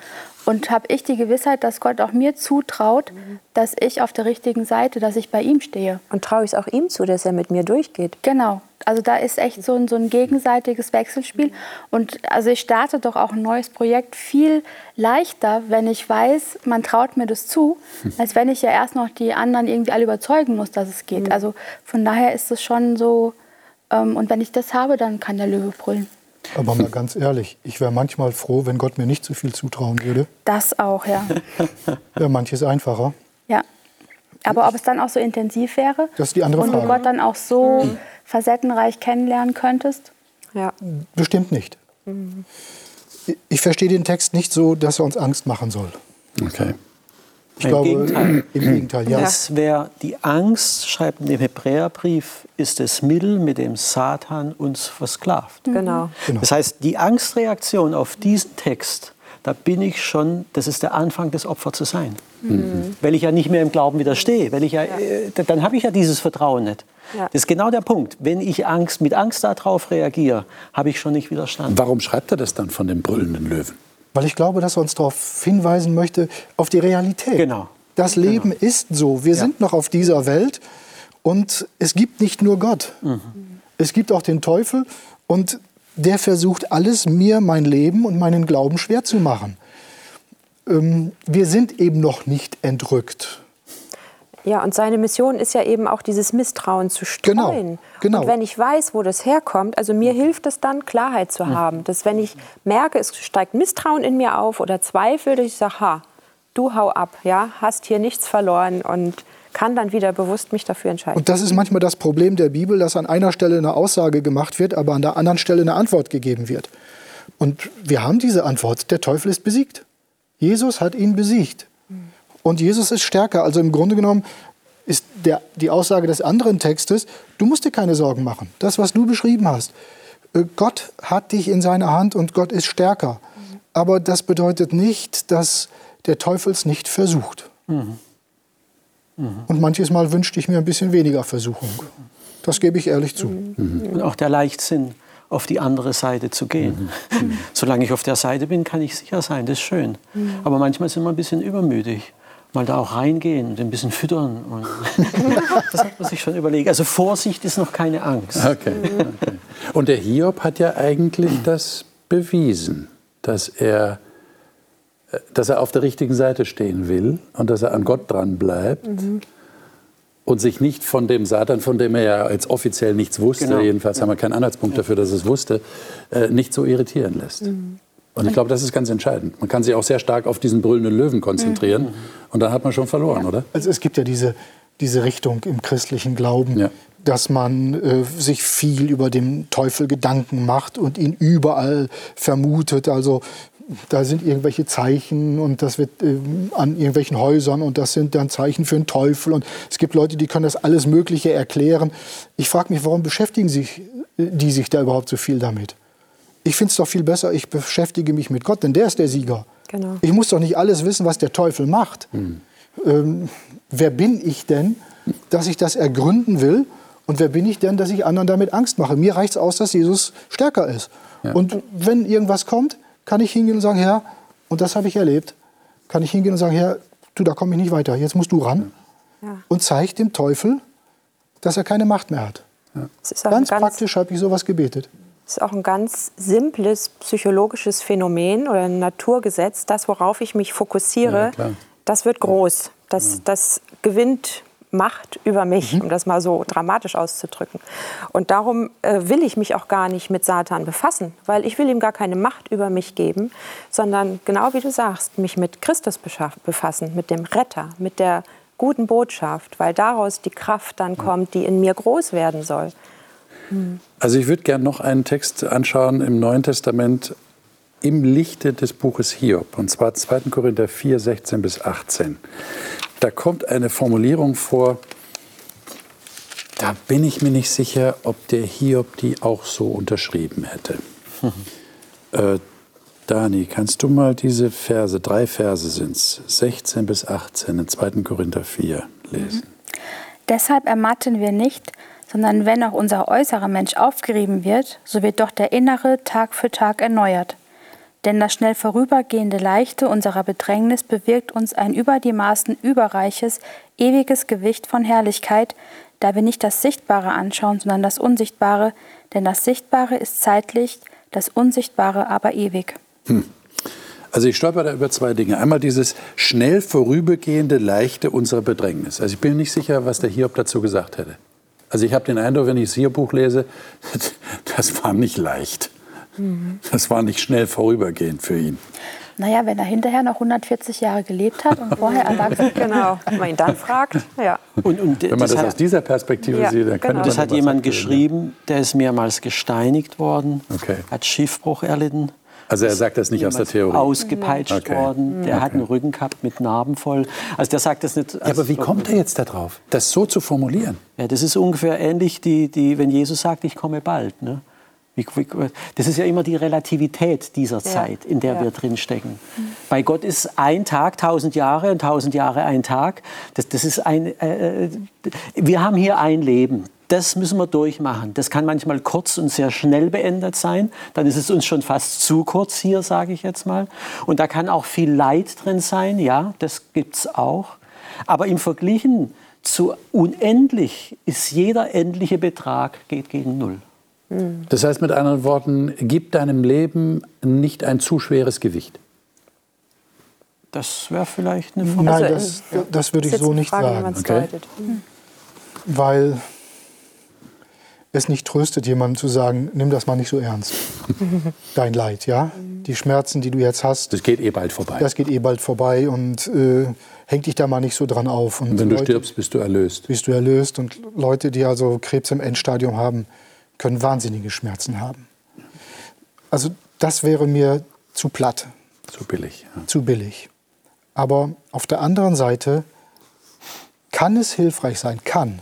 Und habe ich die Gewissheit, dass Gott auch mir zutraut, dass ich auf der richtigen Seite, dass ich bei ihm stehe. Und traue ich es auch ihm zu, dass er mit mir durchgeht. Genau. Also da ist echt so ein, so ein gegenseitiges Wechselspiel. Und also ich starte doch auch ein neues Projekt viel leichter, wenn ich weiß, man traut mir das zu, als wenn ich ja erst noch die anderen irgendwie alle überzeugen muss, dass es geht. Mhm. Also von daher ist es schon so, ähm, und wenn ich das habe, dann kann der Löwe brüllen. Aber mal ganz ehrlich, ich wäre manchmal froh, wenn Gott mir nicht zu viel zutrauen würde. Das auch, ja. Wäre manches einfacher. Ja. Aber ob es dann auch so intensiv wäre? Das ist die andere und Frage. Und du Gott dann auch so mhm. facettenreich kennenlernen könntest? Ja. Bestimmt nicht. Mhm. Ich verstehe den Text nicht so, dass er uns Angst machen soll. Okay. Ich Im glaube, Gegenteil. im Gegenteil, ja. Es wäre die Angst, schreibt in dem Hebräerbrief, ist das Mittel, mit dem Satan uns versklavt. Mhm. Genau. genau. Das heißt, die Angstreaktion auf diesen Text, da bin ich schon, das ist der Anfang des Opfer zu sein. Mhm. Weil ich ja nicht mehr im Glauben widerstehe, weil ich ja, ja. Äh, dann habe ich ja dieses Vertrauen nicht. Ja. Das ist genau der Punkt. Wenn ich Angst, mit Angst darauf reagiere, habe ich schon nicht widerstanden. Warum schreibt er das dann von dem brüllenden Löwen? Weil ich glaube, dass er uns darauf hinweisen möchte, auf die Realität. Genau. Das genau. Leben genau. ist so. Wir ja. sind noch auf dieser Welt und es gibt nicht nur Gott. Mhm. Es gibt auch den Teufel und der versucht alles, mir mein Leben und meinen Glauben schwer zu machen. Ähm, wir sind eben noch nicht entrückt. Ja, und seine Mission ist ja eben auch dieses Misstrauen zu streuen. Genau, genau. Und wenn ich weiß, wo das herkommt, also mir hilft es dann, Klarheit zu haben. Dass wenn ich merke, es steigt Misstrauen in mir auf oder Zweifel, dass ich sage, ha, du hau ab, ja, hast hier nichts verloren und kann dann wieder bewusst mich dafür entscheiden. Und das ist manchmal das Problem der Bibel, dass an einer Stelle eine Aussage gemacht wird, aber an der anderen Stelle eine Antwort gegeben wird. Und wir haben diese Antwort, der Teufel ist besiegt. Jesus hat ihn besiegt. Und Jesus ist stärker. Also im Grunde genommen ist der, die Aussage des anderen Textes, du musst dir keine Sorgen machen. Das, was du beschrieben hast. Äh, Gott hat dich in seiner Hand und Gott ist stärker. Aber das bedeutet nicht, dass der Teufel es nicht versucht. Mhm. Mhm. Und manches Mal wünschte ich mir ein bisschen weniger Versuchung. Das gebe ich ehrlich zu. Mhm. Und auch der Leichtsinn, auf die andere Seite zu gehen. Mhm. Solange ich auf der Seite bin, kann ich sicher sein, das ist schön. Mhm. Aber manchmal sind wir ein bisschen übermütig mal da auch reingehen und ein bisschen füttern. Und das hat man sich schon überlegt. Also Vorsicht ist noch keine Angst. Okay. okay. Und der Hiob hat ja eigentlich das bewiesen, dass er, dass er auf der richtigen Seite stehen will und dass er an Gott dran bleibt. Mhm. Und sich nicht von dem Satan, von dem er ja jetzt offiziell nichts wusste, genau. jedenfalls haben wir keinen Anhaltspunkt dafür, dass er es wusste, äh, nicht so irritieren lässt. Mhm. Und ich glaube, das ist ganz entscheidend. Man kann sich auch sehr stark auf diesen brüllenden Löwen konzentrieren mhm. und dann hat man schon verloren, ja. oder? Also es gibt ja diese, diese Richtung im christlichen Glauben, ja. dass man äh, sich viel über den Teufel Gedanken macht und ihn überall vermutet. Also da sind irgendwelche Zeichen und das wird äh, an irgendwelchen Häusern und das sind dann Zeichen für den Teufel und es gibt Leute, die können das alles Mögliche erklären. Ich frage mich, warum beschäftigen sich äh, die sich da überhaupt so viel damit? Ich finde es doch viel besser, ich beschäftige mich mit Gott, denn der ist der Sieger. Genau. Ich muss doch nicht alles wissen, was der Teufel macht. Mhm. Ähm, wer bin ich denn, dass ich das ergründen will? Und wer bin ich denn, dass ich anderen damit Angst mache? Mir reicht es aus, dass Jesus stärker ist. Ja. Und wenn irgendwas kommt, kann ich hingehen und sagen, Herr, und das habe ich erlebt, kann ich hingehen und sagen, Herr, du, da komme ich nicht weiter, jetzt musst du ran. Ja. Und zeigt dem Teufel, dass er keine Macht mehr hat. Ja. Ganz, ganz praktisch habe ich sowas gebetet. Das ist auch ein ganz simples psychologisches Phänomen oder ein Naturgesetz. Das, worauf ich mich fokussiere, ja, das wird groß. Das, das gewinnt Macht über mich, mhm. um das mal so dramatisch auszudrücken. Und darum äh, will ich mich auch gar nicht mit Satan befassen, weil ich will ihm gar keine Macht über mich geben, sondern genau wie du sagst, mich mit Christus befassen, mit dem Retter, mit der guten Botschaft, weil daraus die Kraft dann kommt, die in mir groß werden soll. Also ich würde gerne noch einen Text anschauen im Neuen Testament im Lichte des Buches Hiob, und zwar 2. Korinther 4, 16 bis 18. Da kommt eine Formulierung vor, da bin ich mir nicht sicher, ob der Hiob die auch so unterschrieben hätte. äh, Dani, kannst du mal diese Verse, drei Verse sind es, 16 bis 18 in 2. Korinther 4 lesen? Mhm. Deshalb ermatten wir nicht, sondern wenn auch unser äußerer Mensch aufgerieben wird, so wird doch der innere Tag für Tag erneuert. Denn das schnell vorübergehende Leichte unserer Bedrängnis bewirkt uns ein über die Maßen überreiches, ewiges Gewicht von Herrlichkeit, da wir nicht das Sichtbare anschauen, sondern das Unsichtbare, denn das Sichtbare ist zeitlich, das Unsichtbare aber ewig. Hm. Also ich stolper da über zwei Dinge. Einmal dieses schnell vorübergehende Leichte unserer Bedrängnis. Also ich bin nicht sicher, was der Hiob dazu gesagt hätte. Also ich habe den Eindruck, wenn ich das Hiob-Buch lese, das war nicht leicht. Das war nicht schnell vorübergehend für ihn. Naja, wenn er hinterher noch 140 Jahre gelebt hat und vorher erwachsen Genau, wenn man ihn dann fragt, ja. Und, und wenn man das, das hat, aus dieser Perspektive ja, sieht, dann genau. Das hat jemand geschrieben, der ist mehrmals gesteinigt worden, okay. hat Schiffbruch erlitten. Also er sagt das nicht aus der Theorie. Ausgepeitscht okay. worden. Der okay. hat einen Rücken gehabt mit Narben voll. Also der sagt das nicht. Ja, aber wie kommt er jetzt darauf, das so zu formulieren? Ja, das ist ungefähr ähnlich, die, die, wenn Jesus sagt, ich komme bald. Ne? Das ist ja immer die Relativität dieser Zeit, in der ja. wir drinstecken. Mhm. Bei Gott ist ein Tag tausend Jahre und tausend Jahre ein Tag. Das, das ist ein, äh, äh, wir haben hier ein Leben. Das müssen wir durchmachen. Das kann manchmal kurz und sehr schnell beendet sein. Dann ist es uns schon fast zu kurz hier, sage ich jetzt mal. Und da kann auch viel Leid drin sein. Ja, das gibt es auch. Aber im Verglichen zu unendlich ist jeder endliche Betrag geht gegen Null. Das heißt mit anderen Worten, gib deinem Leben nicht ein zu schweres Gewicht. Das wäre vielleicht eine Frage. Nein, das, das würde ich so nicht Frage, sagen. Okay. Weil es nicht tröstet, jemandem zu sagen, nimm das mal nicht so ernst. Dein Leid, ja? Die Schmerzen, die du jetzt hast. Das geht eh bald vorbei. Das geht eh bald vorbei und äh, häng dich da mal nicht so dran auf. Und, und wenn Leute, du stirbst, bist du erlöst. Bist du erlöst. Und Leute, die also Krebs im Endstadium haben, können wahnsinnige Schmerzen haben. Also das wäre mir zu platt. Zu billig. Ja. Zu billig. Aber auf der anderen Seite kann es hilfreich sein, kann,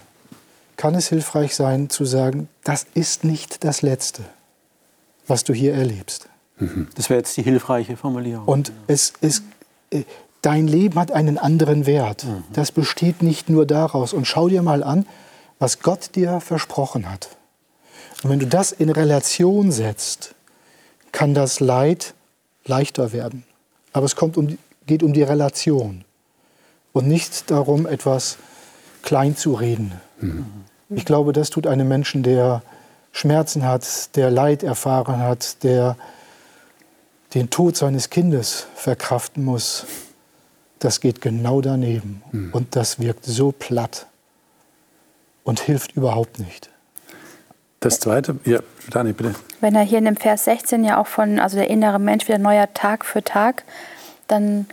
kann es hilfreich sein zu sagen, das ist nicht das Letzte, was du hier erlebst. Mhm. Das wäre jetzt die hilfreiche Formulierung. Und es, es, äh, dein Leben hat einen anderen Wert. Mhm. Das besteht nicht nur daraus. Und schau dir mal an, was Gott dir versprochen hat. Und wenn du das in Relation setzt, kann das Leid leichter werden. Aber es kommt um, geht um die Relation und nicht darum, etwas klein zu reden. Mhm. Ich glaube, das tut einem Menschen, der Schmerzen hat, der Leid erfahren hat, der den Tod seines Kindes verkraften muss. Das geht genau daneben. Mhm. Und das wirkt so platt und hilft überhaupt nicht. Das zweite, ja, Dani, bitte. Wenn er hier in dem Vers 16 ja auch von, also der innere Mensch wieder neuer Tag für Tag, dann,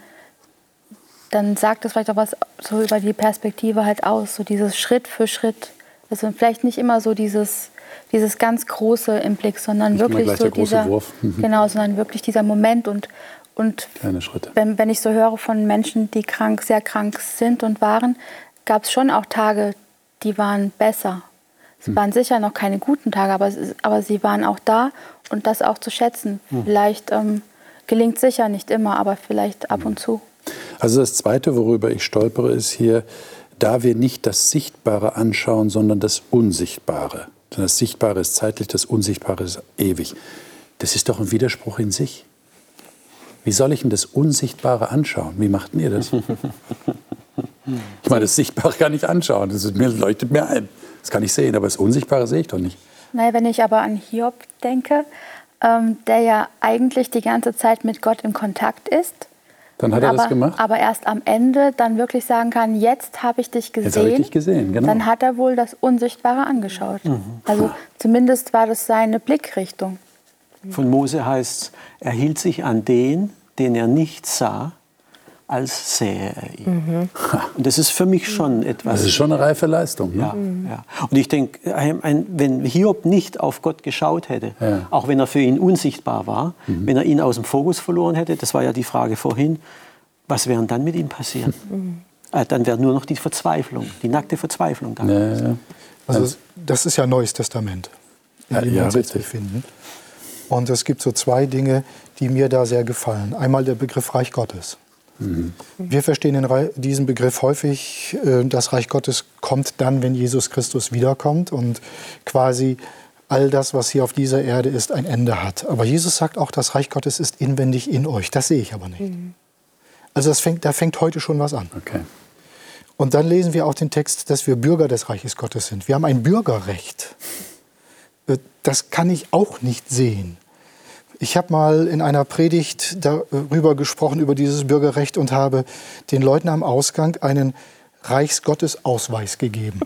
dann sagt das vielleicht auch was so über die Perspektive halt aus, so dieses Schritt für Schritt. Also vielleicht nicht immer so dieses, dieses ganz große im Blick, sondern nicht wirklich so dieser, mhm. genau, sondern wirklich dieser Moment und, und Kleine Schritte. Wenn, wenn ich so höre von Menschen, die krank, sehr krank sind und waren, gab es schon auch Tage, die waren besser es hm. waren sicher noch keine guten Tage, aber, aber sie waren auch da und das auch zu schätzen. Hm. Vielleicht ähm, gelingt sicher nicht immer, aber vielleicht ab und zu. Also das Zweite, worüber ich stolpere, ist hier, da wir nicht das Sichtbare anschauen, sondern das Unsichtbare. Denn das Sichtbare ist zeitlich, das Unsichtbare ist ewig. Das ist doch ein Widerspruch in sich. Wie soll ich denn das Unsichtbare anschauen? Wie macht ihr das? Ich meine, das Sichtbare kann ich anschauen. Das leuchtet mir ein. Das kann ich sehen, aber das Unsichtbare sehe ich doch nicht. Naja, wenn ich aber an Hiob denke, ähm, der ja eigentlich die ganze Zeit mit Gott in Kontakt ist. Dann hat er aber, das gemacht? Aber erst am Ende dann wirklich sagen kann, jetzt habe ich dich gesehen. Jetzt habe ich dich gesehen, genau. Dann hat er wohl das Unsichtbare angeschaut. Mhm. Also zumindest war das seine Blickrichtung. Von Mose heißt es, er hielt sich an den, den er nicht sah, als sähe er ihn. Mhm. Und das ist für mich schon etwas. Das ist schon eine reife Leistung. Ne? Ja, mhm. ja. Und ich denke, wenn Hiob nicht auf Gott geschaut hätte, ja. auch wenn er für ihn unsichtbar war, mhm. wenn er ihn aus dem Fokus verloren hätte, das war ja die Frage vorhin, was wäre dann mit ihm passiert? Mhm. Äh, dann wäre nur noch die Verzweiflung, die nackte Verzweiflung da. Ja, also das ist ja Neues Testament, in dem wir uns jetzt befinden. Und es gibt so zwei Dinge, die mir da sehr gefallen. Einmal der Begriff Reich Gottes. Wir verstehen diesen Begriff häufig, äh, das Reich Gottes kommt dann, wenn Jesus Christus wiederkommt und quasi all das, was hier auf dieser Erde ist, ein Ende hat. Aber Jesus sagt auch, das Reich Gottes ist inwendig in euch. Das sehe ich aber nicht. Also das fängt, da fängt heute schon was an. Okay. Und dann lesen wir auch den Text, dass wir Bürger des Reiches Gottes sind. Wir haben ein Bürgerrecht. Äh, das kann ich auch nicht sehen. Ich habe mal in einer Predigt darüber gesprochen, über dieses Bürgerrecht und habe den Leuten am Ausgang einen Reichsgottesausweis gegeben.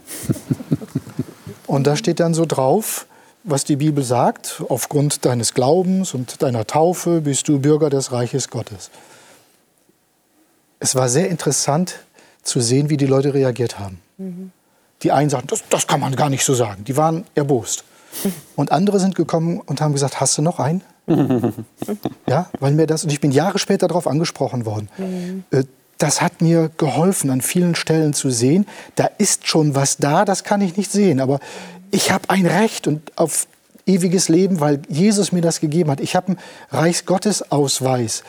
und da steht dann so drauf, was die Bibel sagt. Aufgrund deines Glaubens und deiner Taufe bist du Bürger des Reiches Gottes. Es war sehr interessant zu sehen, wie die Leute reagiert haben. Mhm. Die einen sagten, das, das kann man gar nicht so sagen. Die waren erbost. Und andere sind gekommen und haben gesagt, hast du noch einen? ja, weil mir das, und ich bin Jahre später darauf angesprochen worden. Mhm. Äh, das hat mir geholfen, an vielen Stellen zu sehen, da ist schon was da, das kann ich nicht sehen, aber ich habe ein Recht und auf ewiges Leben, weil Jesus mir das gegeben hat. Ich habe einen Reichsgottesausweis,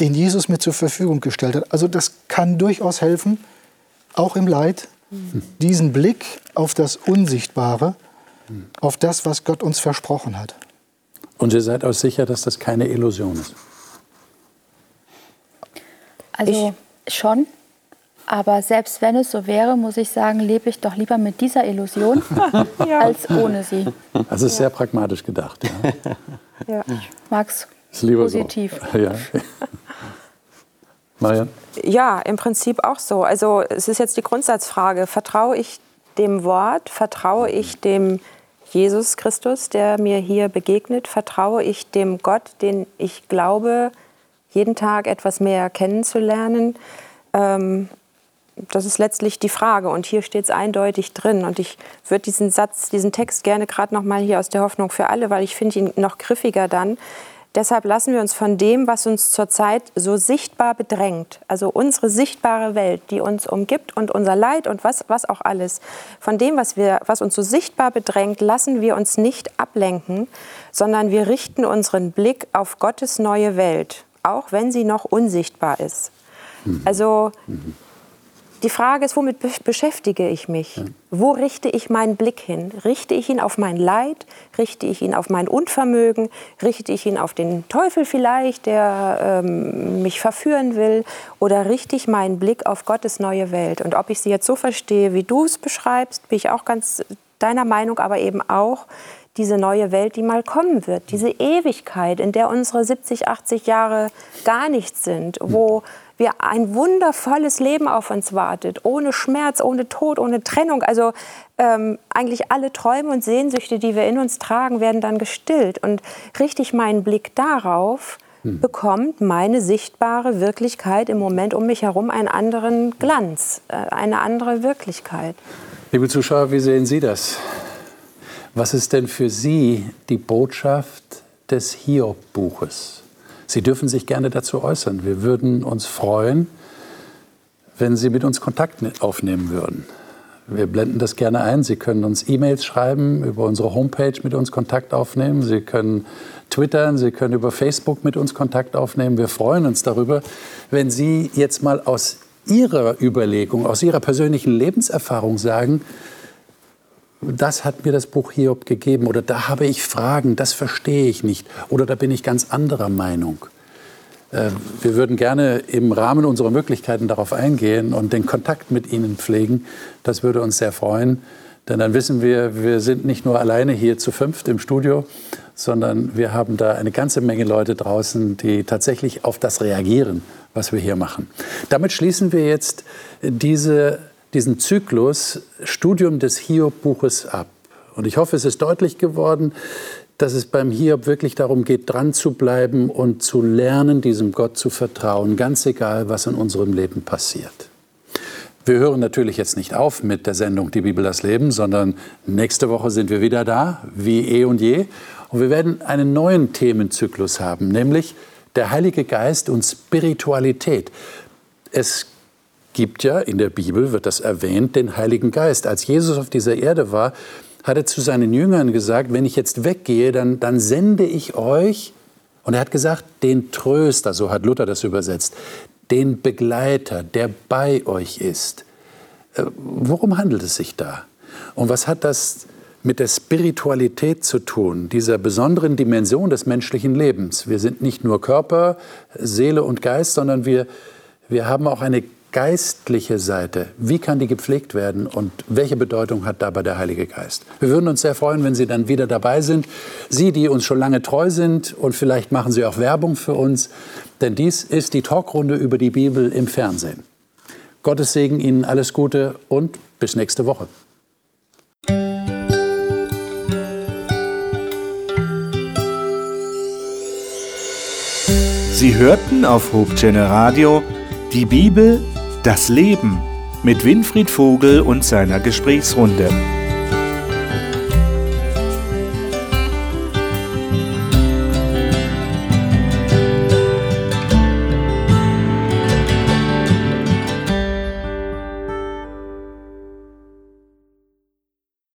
den Jesus mir zur Verfügung gestellt hat. Also das kann durchaus helfen, auch im Leid, diesen Blick auf das Unsichtbare, auf das, was Gott uns versprochen hat. Und ihr seid auch sicher, dass das keine Illusion ist? Also ich? schon. Aber selbst wenn es so wäre, muss ich sagen, lebe ich doch lieber mit dieser Illusion ja. als ohne sie. Das ist ja. sehr pragmatisch gedacht. Ja. ja. Ich mag es positiv. So. Ja. Marian? Ja, im Prinzip auch so. Also es ist jetzt die Grundsatzfrage, vertraue ich dem Wort, vertraue ich dem Jesus Christus, der mir hier begegnet, vertraue ich dem Gott, den ich glaube, jeden Tag etwas mehr kennenzulernen. Ähm, das ist letztlich die Frage und hier steht es eindeutig drin und ich würde diesen Satz, diesen Text gerne gerade noch mal hier aus der Hoffnung für alle, weil ich finde ihn noch griffiger dann. Deshalb lassen wir uns von dem, was uns zurzeit so sichtbar bedrängt, also unsere sichtbare Welt, die uns umgibt und unser Leid und was, was auch alles, von dem, was, wir, was uns so sichtbar bedrängt, lassen wir uns nicht ablenken, sondern wir richten unseren Blick auf Gottes neue Welt auch wenn sie noch unsichtbar ist. Mhm. Also die Frage ist, womit beschäftige ich mich? Wo richte ich meinen Blick hin? Richte ich ihn auf mein Leid? Richte ich ihn auf mein Unvermögen? Richte ich ihn auf den Teufel vielleicht, der ähm, mich verführen will? Oder richte ich meinen Blick auf Gottes neue Welt? Und ob ich sie jetzt so verstehe, wie du es beschreibst, bin ich auch ganz deiner Meinung, aber eben auch, diese neue Welt, die mal kommen wird, diese Ewigkeit, in der unsere 70, 80 Jahre gar nichts sind, wo wir ein wundervolles Leben auf uns wartet, ohne Schmerz, ohne Tod, ohne Trennung. Also ähm, eigentlich alle Träume und Sehnsüchte, die wir in uns tragen, werden dann gestillt. Und richte ich meinen Blick darauf, hm. bekommt meine sichtbare Wirklichkeit im Moment um mich herum einen anderen Glanz, äh, eine andere Wirklichkeit. Liebe Zuschauer, wie sehen Sie das? Was ist denn für Sie die Botschaft des Hiob-Buches? Sie dürfen sich gerne dazu äußern. Wir würden uns freuen, wenn Sie mit uns Kontakt aufnehmen würden. Wir blenden das gerne ein. Sie können uns E-Mails schreiben, über unsere Homepage mit uns Kontakt aufnehmen. Sie können twittern, Sie können über Facebook mit uns Kontakt aufnehmen. Wir freuen uns darüber, wenn Sie jetzt mal aus Ihrer Überlegung, aus Ihrer persönlichen Lebenserfahrung sagen, das hat mir das Buch Hiob gegeben oder da habe ich Fragen, das verstehe ich nicht oder da bin ich ganz anderer Meinung. Äh, wir würden gerne im Rahmen unserer Möglichkeiten darauf eingehen und den Kontakt mit Ihnen pflegen. Das würde uns sehr freuen, denn dann wissen wir, wir sind nicht nur alleine hier zu fünft im Studio, sondern wir haben da eine ganze Menge Leute draußen, die tatsächlich auf das reagieren, was wir hier machen. Damit schließen wir jetzt diese diesen Zyklus Studium des Hiob-Buches ab. Und ich hoffe, es ist deutlich geworden, dass es beim Hiob wirklich darum geht, dran zu bleiben und zu lernen, diesem Gott zu vertrauen, ganz egal, was in unserem Leben passiert. Wir hören natürlich jetzt nicht auf mit der Sendung Die Bibel das Leben, sondern nächste Woche sind wir wieder da, wie eh und je. Und wir werden einen neuen Themenzyklus haben, nämlich der Heilige Geist und Spiritualität. Es gibt ja, in der Bibel wird das erwähnt, den Heiligen Geist. Als Jesus auf dieser Erde war, hat er zu seinen Jüngern gesagt, wenn ich jetzt weggehe, dann, dann sende ich euch, und er hat gesagt, den Tröster, so hat Luther das übersetzt, den Begleiter, der bei euch ist. Äh, worum handelt es sich da? Und was hat das mit der Spiritualität zu tun, dieser besonderen Dimension des menschlichen Lebens? Wir sind nicht nur Körper, Seele und Geist, sondern wir, wir haben auch eine geistliche Seite, wie kann die gepflegt werden und welche Bedeutung hat dabei der Heilige Geist? Wir würden uns sehr freuen, wenn Sie dann wieder dabei sind. Sie, die uns schon lange treu sind und vielleicht machen Sie auch Werbung für uns, denn dies ist die Talkrunde über die Bibel im Fernsehen. Gottes Segen Ihnen, alles Gute und bis nächste Woche. Sie hörten auf Hope Radio die Bibel das Leben mit Winfried Vogel und seiner Gesprächsrunde.